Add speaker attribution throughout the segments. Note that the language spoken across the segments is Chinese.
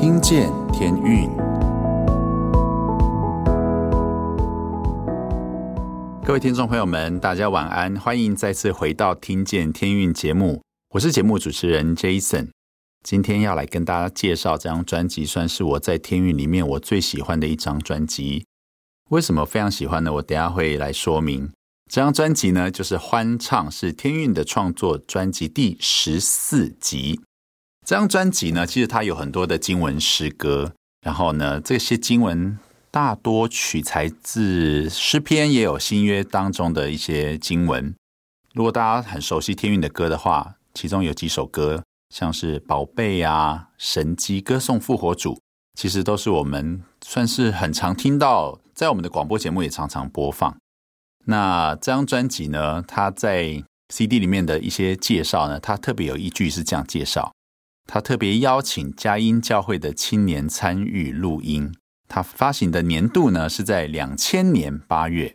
Speaker 1: 听见天运，各位听众朋友们，大家晚安，欢迎再次回到《听见天运》节目，我是节目主持人 Jason。今天要来跟大家介绍这张专辑，算是我在天运里面我最喜欢的一张专辑。为什么非常喜欢呢？我等下会来说明。这张专辑呢，就是《欢唱》，是天运的创作专辑第十四集。这张专辑呢，其实它有很多的经文诗歌，然后呢，这些经文大多取材自诗篇，也有新约当中的一些经文。如果大家很熟悉天韵的歌的话，其中有几首歌，像是《宝贝》啊、《神迹》、歌颂复活主，其实都是我们算是很常听到，在我们的广播节目也常常播放。那这张专辑呢，它在 CD 里面的一些介绍呢，它特别有一句是这样介绍：他特别邀请佳音教会的青年参与录音。他发行的年度呢是在两千年八月。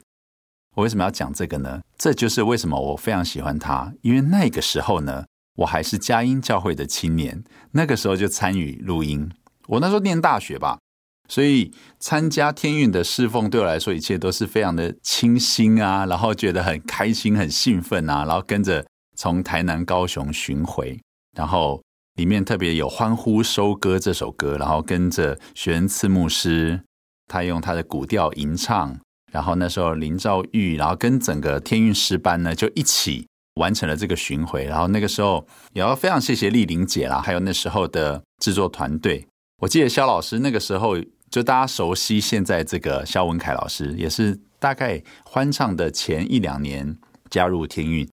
Speaker 1: 我为什么要讲这个呢？这就是为什么我非常喜欢他，因为那个时候呢，我还是佳音教会的青年，那个时候就参与录音。我那时候念大学吧。所以参加天运的侍奉对我来说，一切都是非常的清新啊，然后觉得很开心、很兴奋啊，然后跟着从台南、高雄巡回，然后里面特别有欢呼收割这首歌，然后跟着学恩赐牧师，他用他的古调吟唱，然后那时候林兆玉，然后跟整个天韵诗班呢就一起完成了这个巡回，然后那个时候也要非常谢谢丽玲姐啦，还有那时候的制作团队，我记得肖老师那个时候。就大家熟悉现在这个肖文凯老师，也是大概欢唱的前一两年加入天韵，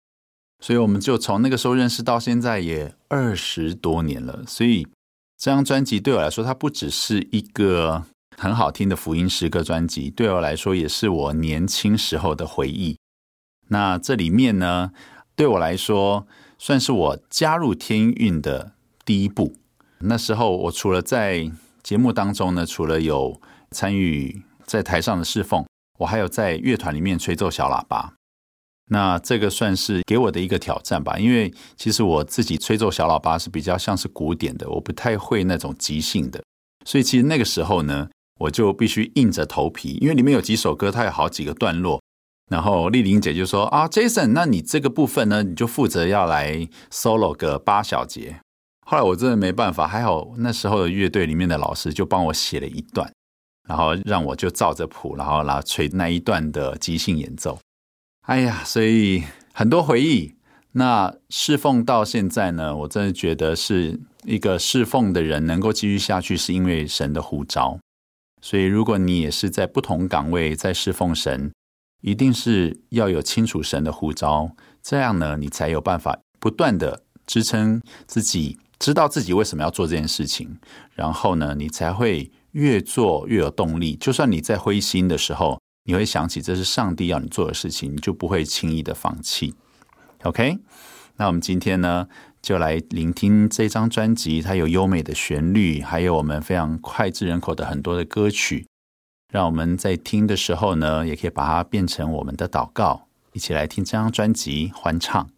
Speaker 1: 所以我们就从那个时候认识到现在也二十多年了。所以这张专辑对我来说，它不只是一个很好听的福音诗歌专辑，对我来说也是我年轻时候的回忆。那这里面呢，对我来说算是我加入天运的第一步。那时候我除了在节目当中呢，除了有参与在台上的侍奉，我还有在乐团里面吹奏小喇叭。那这个算是给我的一个挑战吧，因为其实我自己吹奏小喇叭是比较像是古典的，我不太会那种即兴的。所以其实那个时候呢，我就必须硬着头皮，因为里面有几首歌，它有好几个段落。然后丽玲姐就说：“啊，Jason，那你这个部分呢，你就负责要来 solo 个八小节。”后来我真的没办法，还好那时候的乐队里面的老师就帮我写了一段，然后让我就照着谱，然后来吹那一段的即兴演奏。哎呀，所以很多回忆。那侍奉到现在呢，我真的觉得是一个侍奉的人能够继续下去，是因为神的呼召。所以如果你也是在不同岗位在侍奉神，一定是要有清楚神的呼召，这样呢，你才有办法不断的支撑自己。知道自己为什么要做这件事情，然后呢，你才会越做越有动力。就算你在灰心的时候，你会想起这是上帝要你做的事情，你就不会轻易的放弃。OK，那我们今天呢，就来聆听这张专辑，它有优美的旋律，还有我们非常脍炙人口的很多的歌曲。让我们在听的时候呢，也可以把它变成我们的祷告，一起来听这张专辑欢唱。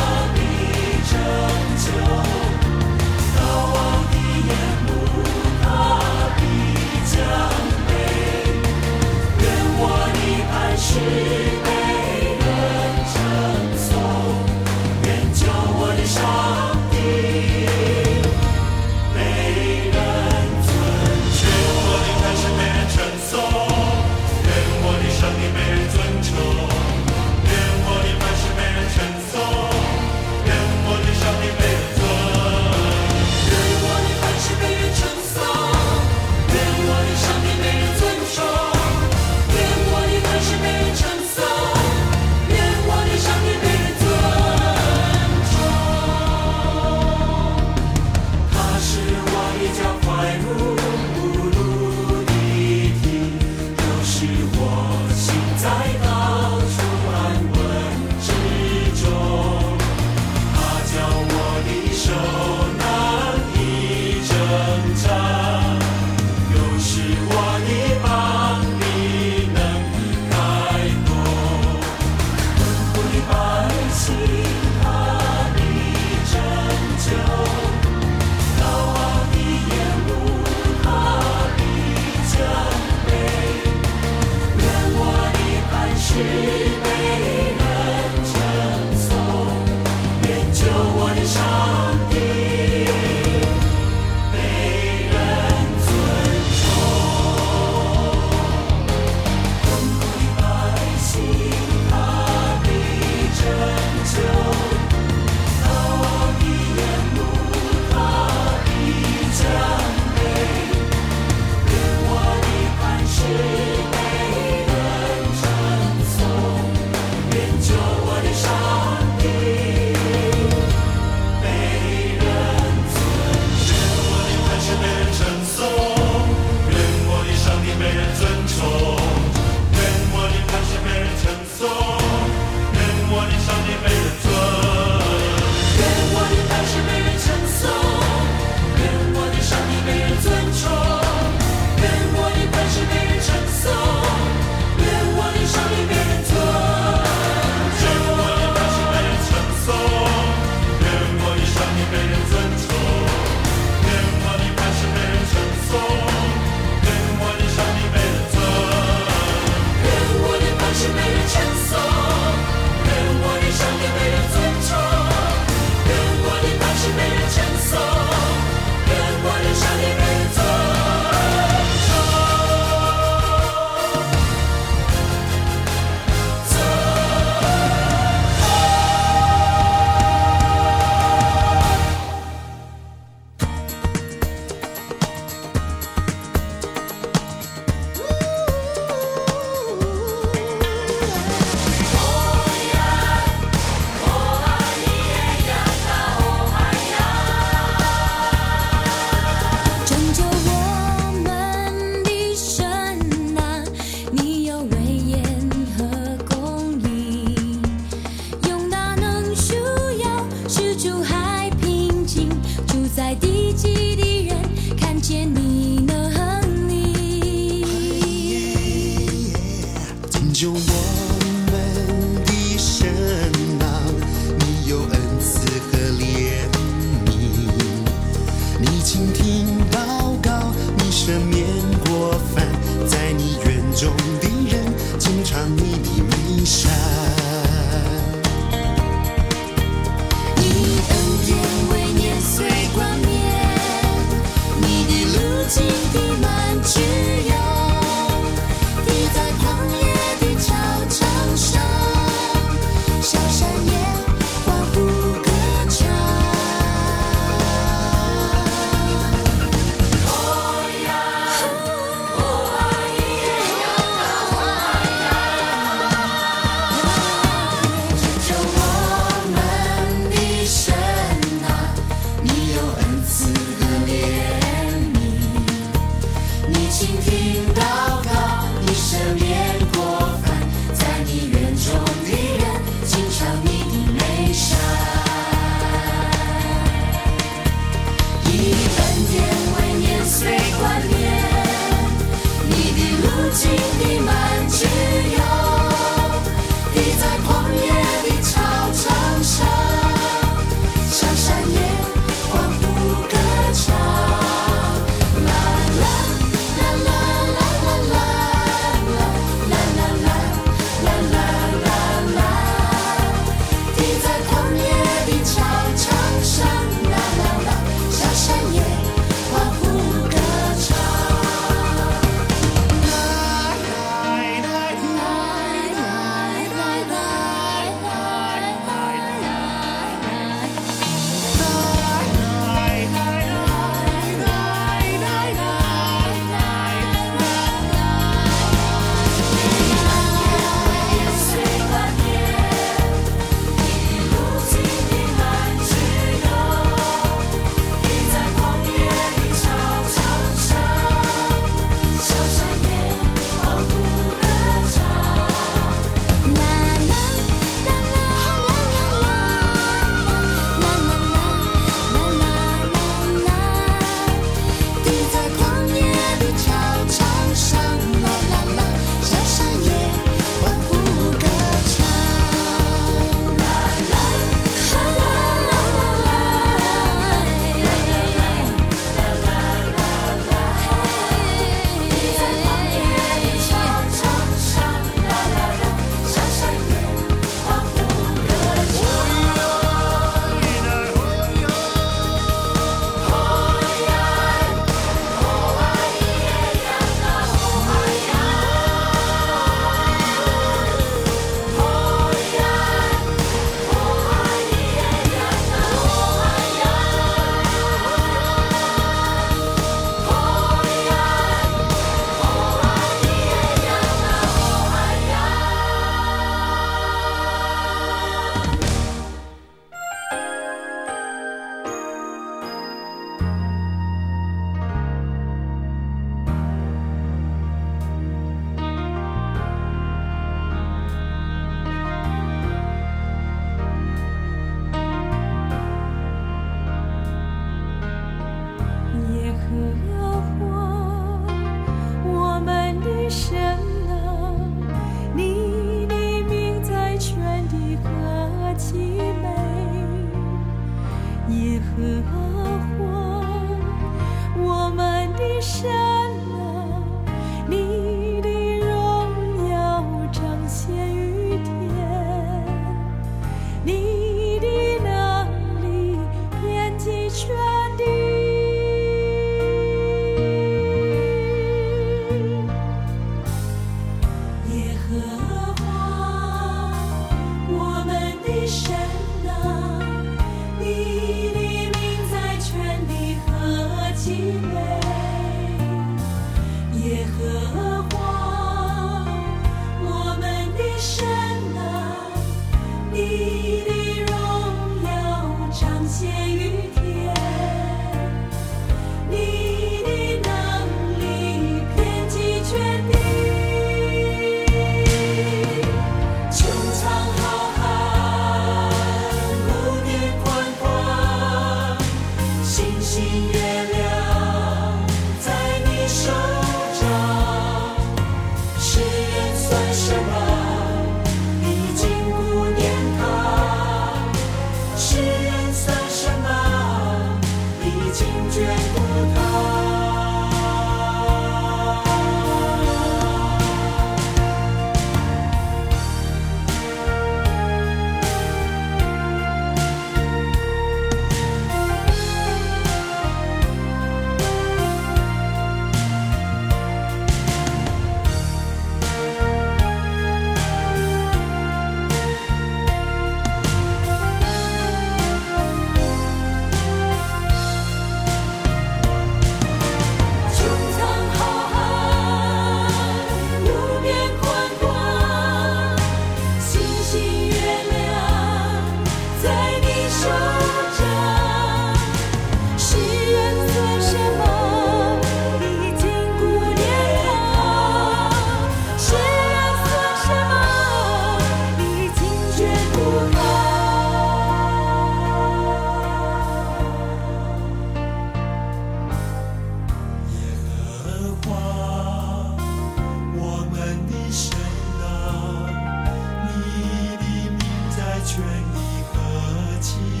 Speaker 2: 劝你
Speaker 3: 和气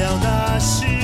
Speaker 3: 了
Speaker 2: 那是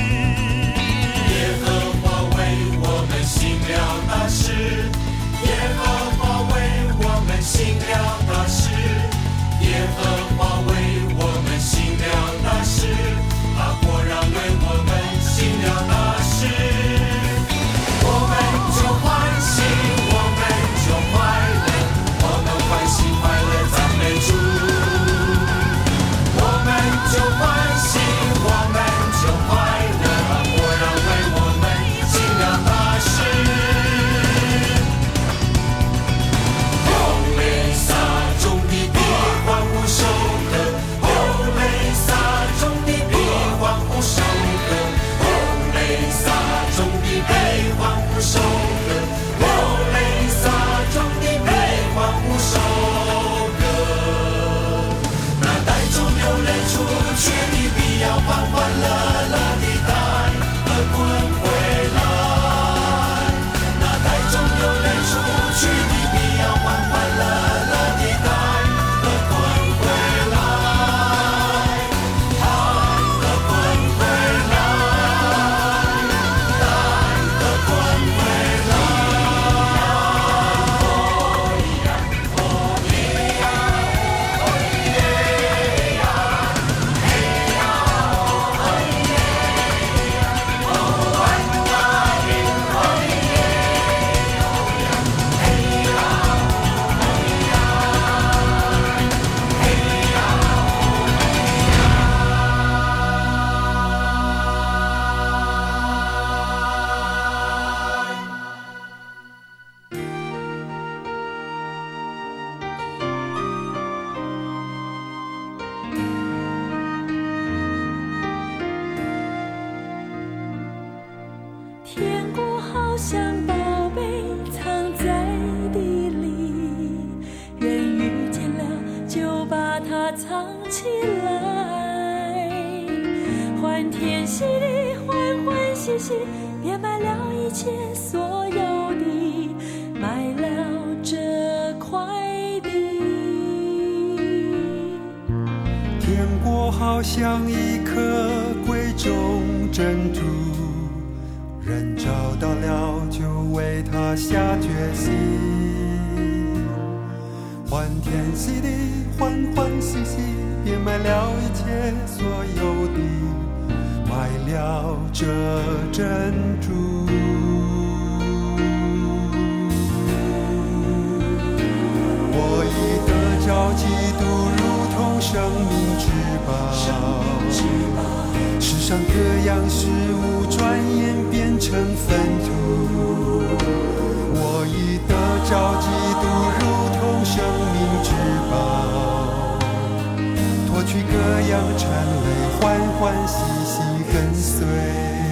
Speaker 2: 这样缠绵欢欢喜喜跟随。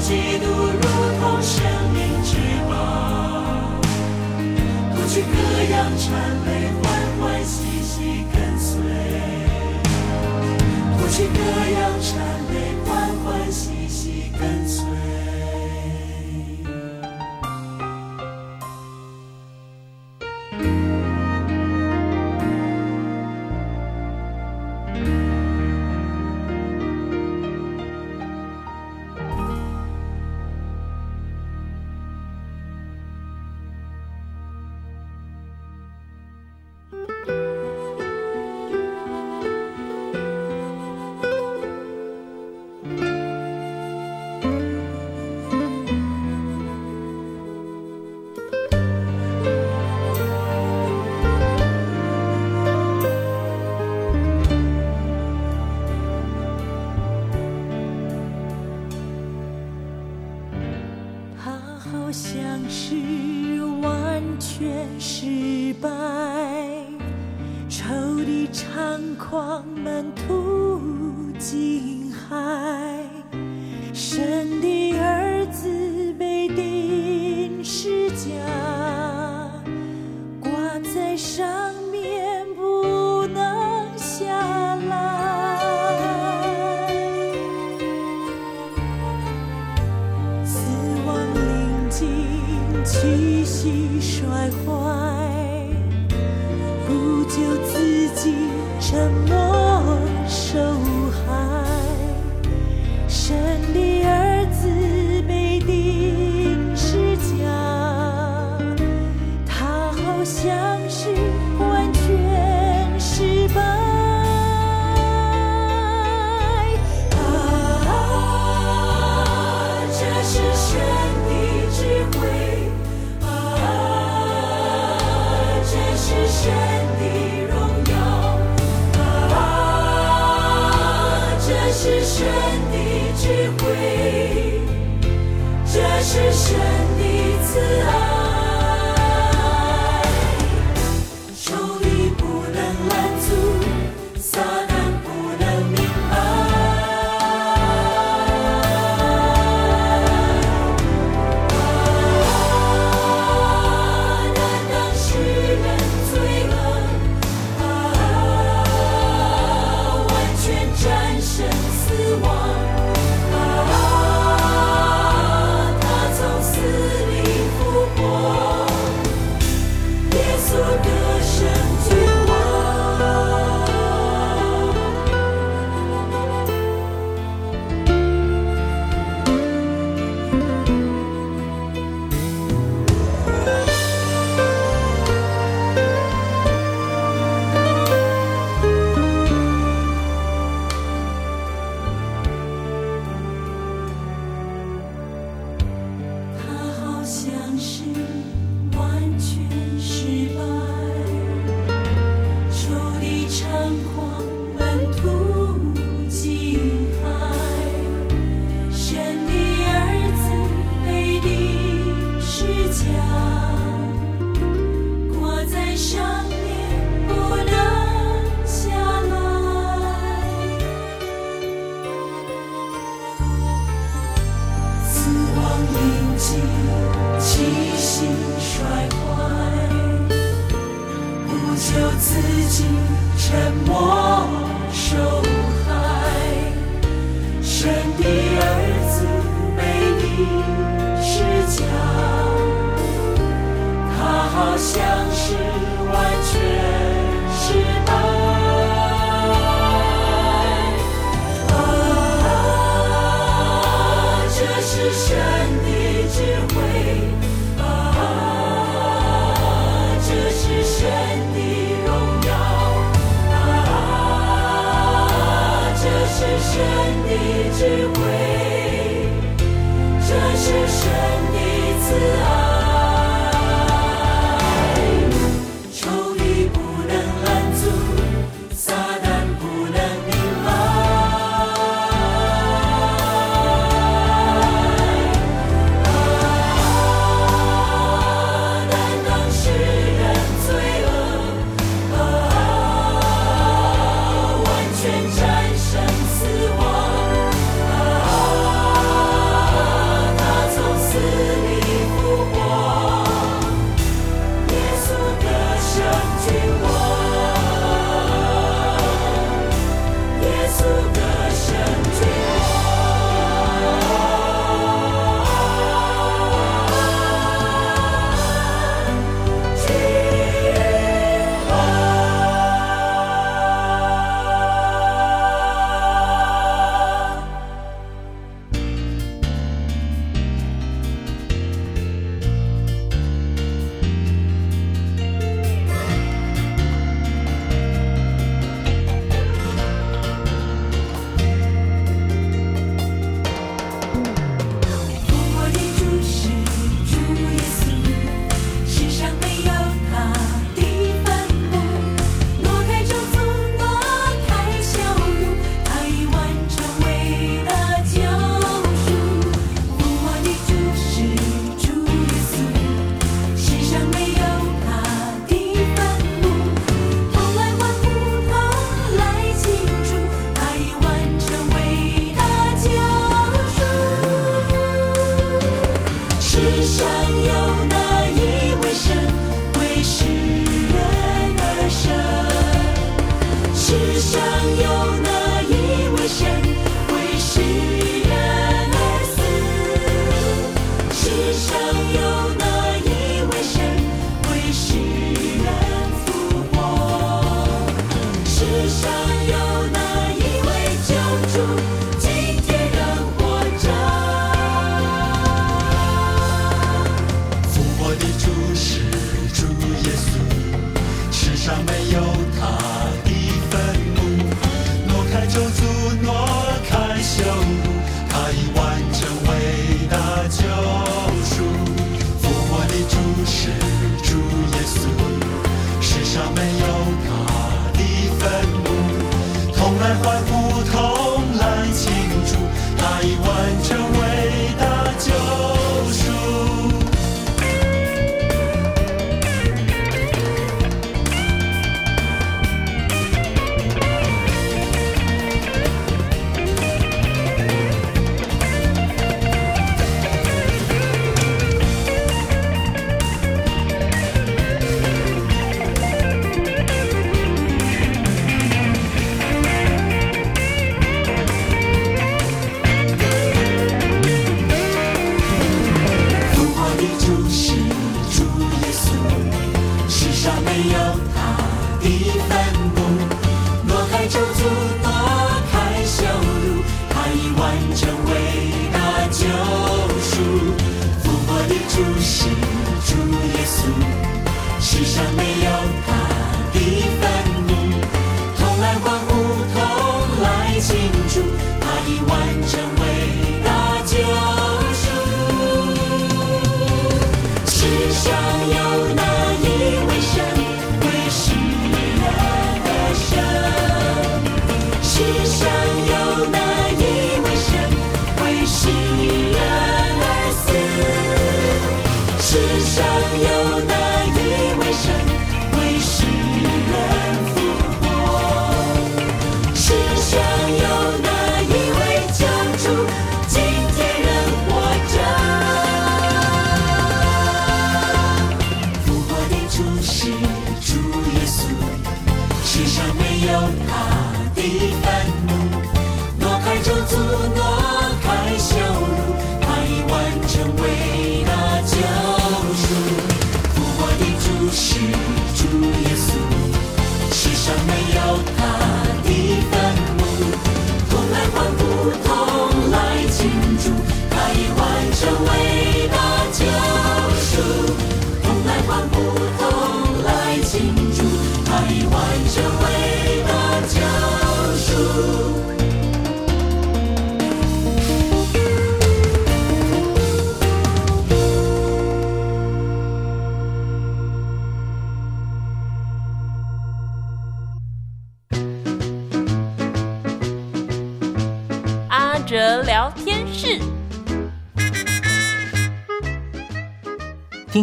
Speaker 2: 基督如同生命之宝不去歌咏蝉类欢欢喜喜跟随不去歌咏蝉类欢欢喜心气息
Speaker 4: 衰坏，不求自己，沉默
Speaker 2: 受害。神的儿子被你施加，他好像是完全。神的智慧，这是神的慈爱。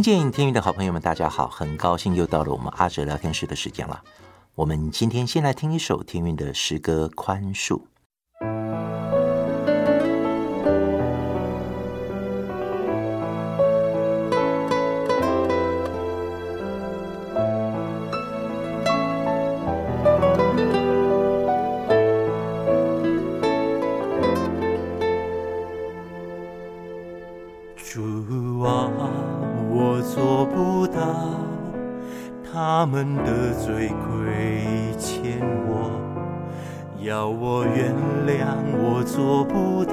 Speaker 5: 听见天韵的好朋友们，大家好，很高兴又到了我们阿哲聊天室的时间了。我们今天先来听一首天韵的诗歌《宽恕》。
Speaker 3: 做不到。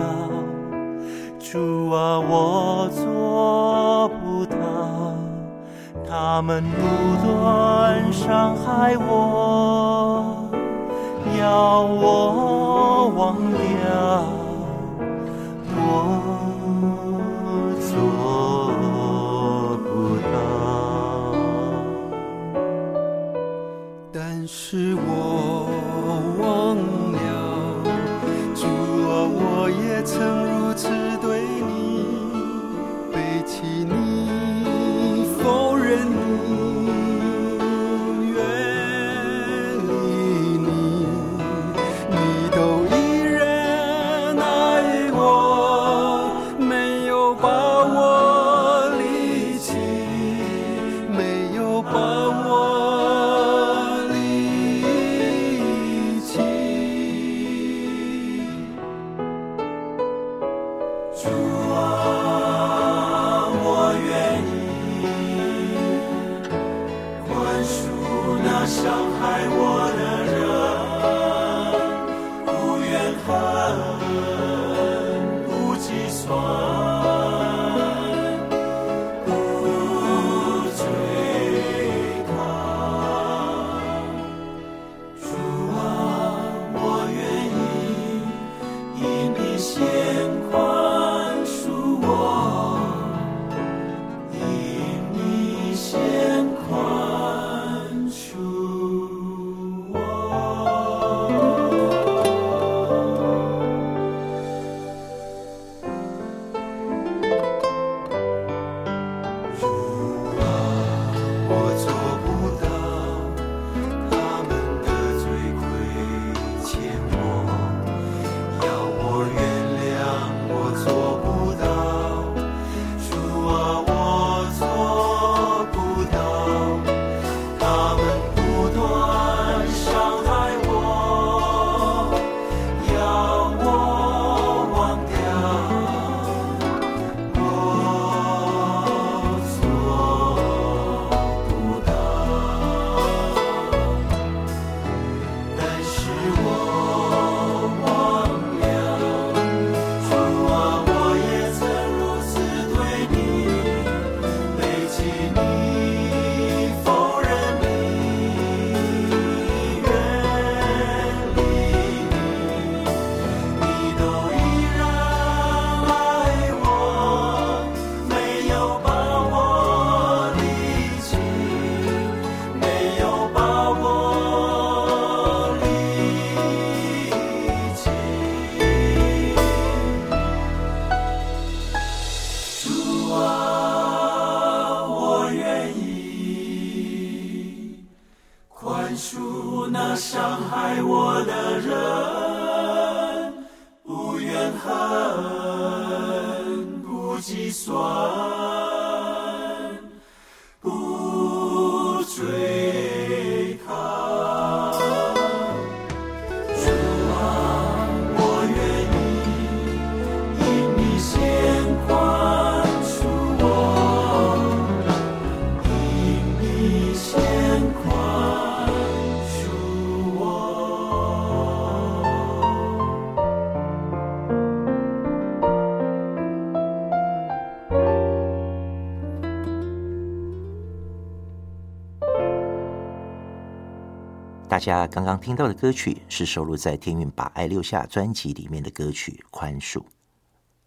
Speaker 5: 家刚刚听到的歌曲是收录在天韵把爱留下专辑里面的歌曲《宽恕》。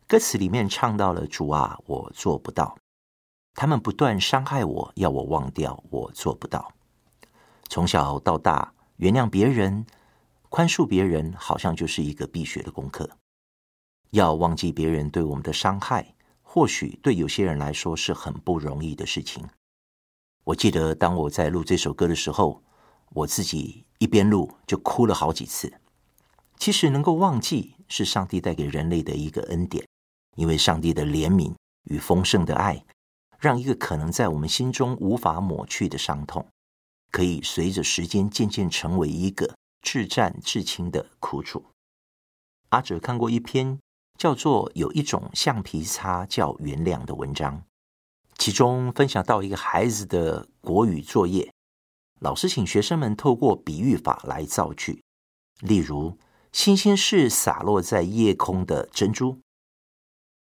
Speaker 5: 歌词里面唱到了：“主啊，我做不到。他们不断伤害我，要我忘掉，我做不到。从小到大，原谅别人、宽恕别人，好像就是一个必学的功课。要忘记别人对我们的伤害，或许对有些人来说是很不容易的事情。我记得当我在录这首歌的时候，我自己一边录就哭了好几次。其实能够忘记，是上帝带给人类的一个恩典。”因为上帝的怜悯与丰盛的爱，让一个可能在我们心中无法抹去的伤痛，可以随着时间渐渐成为一个至暂至轻的苦楚。阿哲看过一篇叫做《有一种橡皮擦叫原谅》的文章，其中分享到一个孩子的国语作业，老师请学生们透过比喻法来造句，例如“星星是洒落在夜空的珍珠”。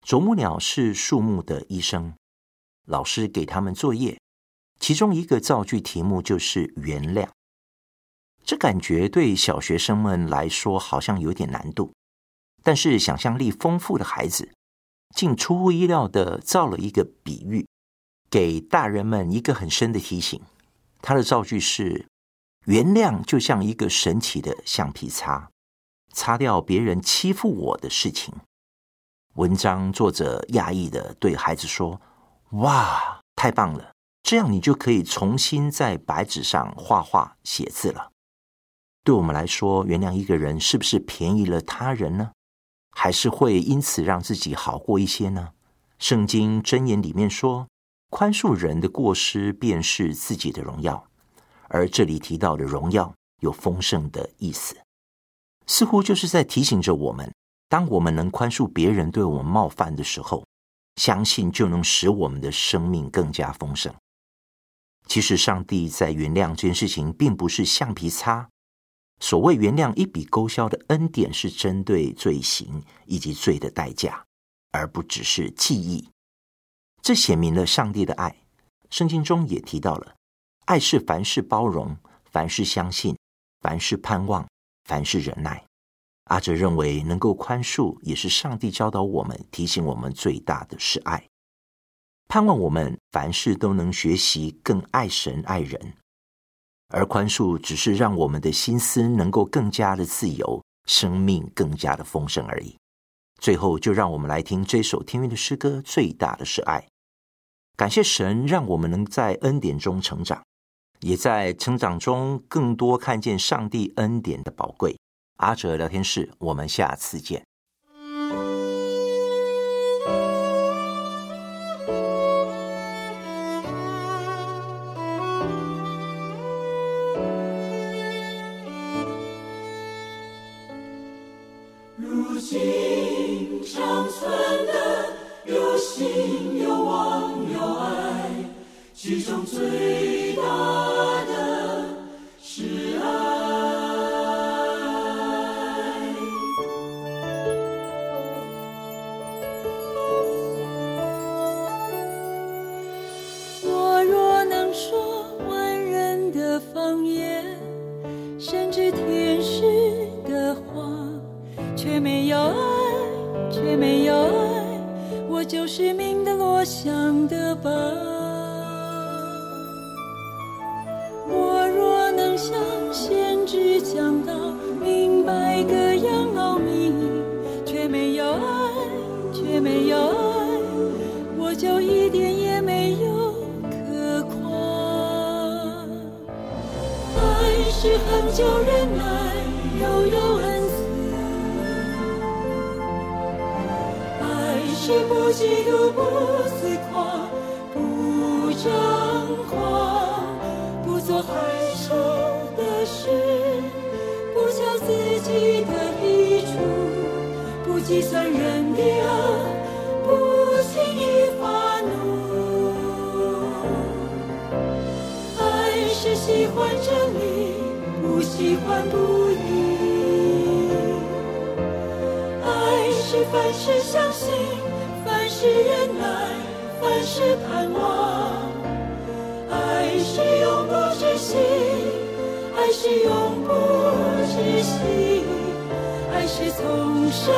Speaker 5: 啄木鸟是树木的医生。老师给他们作业，其中一个造句题目就是原谅。这感觉对小学生们来说好像有点难度，但是想象力丰富的孩子竟出乎意料的造了一个比喻，给大人们一个很深的提醒。他的造句是：原谅就像一个神奇的橡皮擦，擦掉别人欺负我的事情。文章作者讶异的对孩子说：“哇，太棒了！这样你就可以重新在白纸上画画、写字了。对我们来说，原谅一个人是不是便宜了他人呢？还是会因此让自己好过一些呢？圣经箴言里面说，宽恕人的过失，便是自己的荣耀。而这里提到的荣耀，有丰盛的意思，似乎就是在提醒着我们。”当我们能宽恕别人对我们冒犯的时候，相信就能使我们的生命更加丰盛。其实，上帝在原谅这件事情，并不是橡皮擦。所谓原谅，一笔勾销的恩典，是针对罪行以及罪的代价，而不只是记忆。这显明了上帝的爱。圣经中也提到了，爱是凡事包容，凡事相信，凡事盼望，凡事忍耐。阿哲认为，能够宽恕也是上帝教导我们、提醒我们最大的是爱，盼望我们凡事都能学习更爱神爱人，而宽恕只是让我们的心思能够更加的自由，生命更加的丰盛而已。最后，就让我们来听这首天韵的诗歌《最大的是爱》，感谢神，让我们能在恩典中成长，也在成长中更多看见上帝恩典的宝贵。阿哲聊天室，我们下次见。
Speaker 6: 其中最大的是爱。我若能说万人的方
Speaker 2: 言，甚至天使的话，却没有爱，却没有爱，我就是命的落下的吧。没有爱，我就一点也没有可夸。爱是恒久忍耐，又有恩慈。爱是。不嫉妒，不自夸，不张狂，不做害羞的事，不求自己的益处，不计算人的恶，真理，不喜欢不义。爱是凡事相信。凡事忍耐，凡事盼望；爱是永不止息，爱是永不止息，爱是从神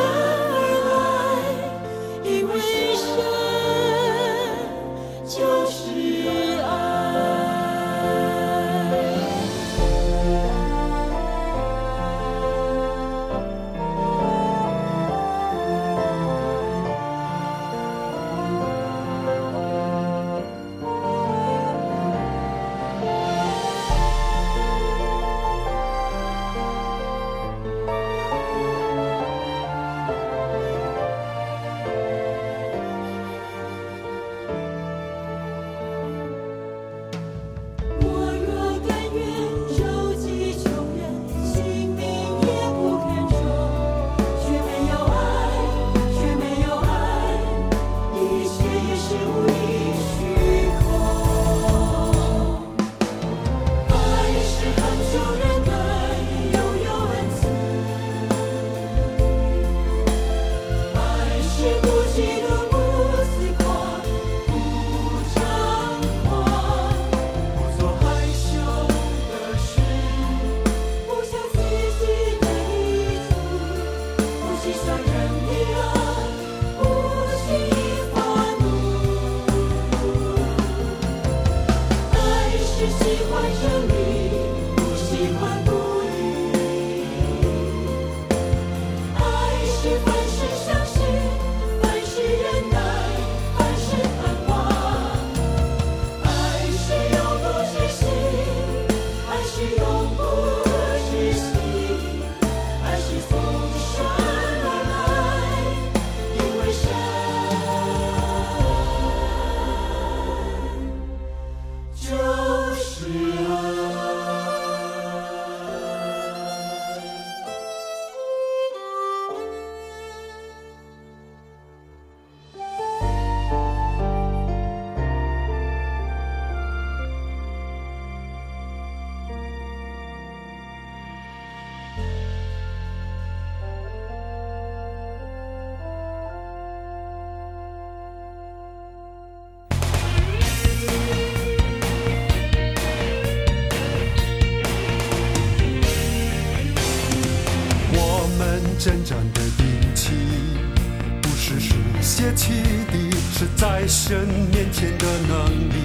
Speaker 3: 在神面前的能力，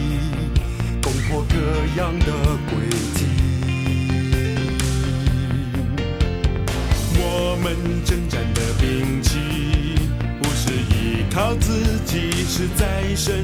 Speaker 3: 攻破各样的轨迹。我们征战的兵器，不是依靠自己，是在神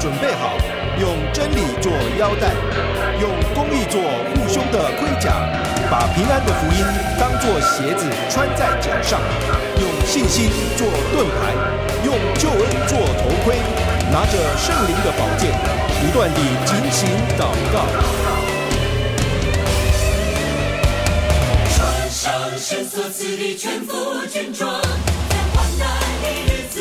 Speaker 7: 准备好，用真理做腰带，用公义做护胸的盔甲，把平安的福音当作鞋子穿在脚上，用信心做盾牌，用救恩做头盔，拿着圣灵的宝剑，不断地警醒祷告。
Speaker 6: 穿上神所赐的全副军装，在患难的日子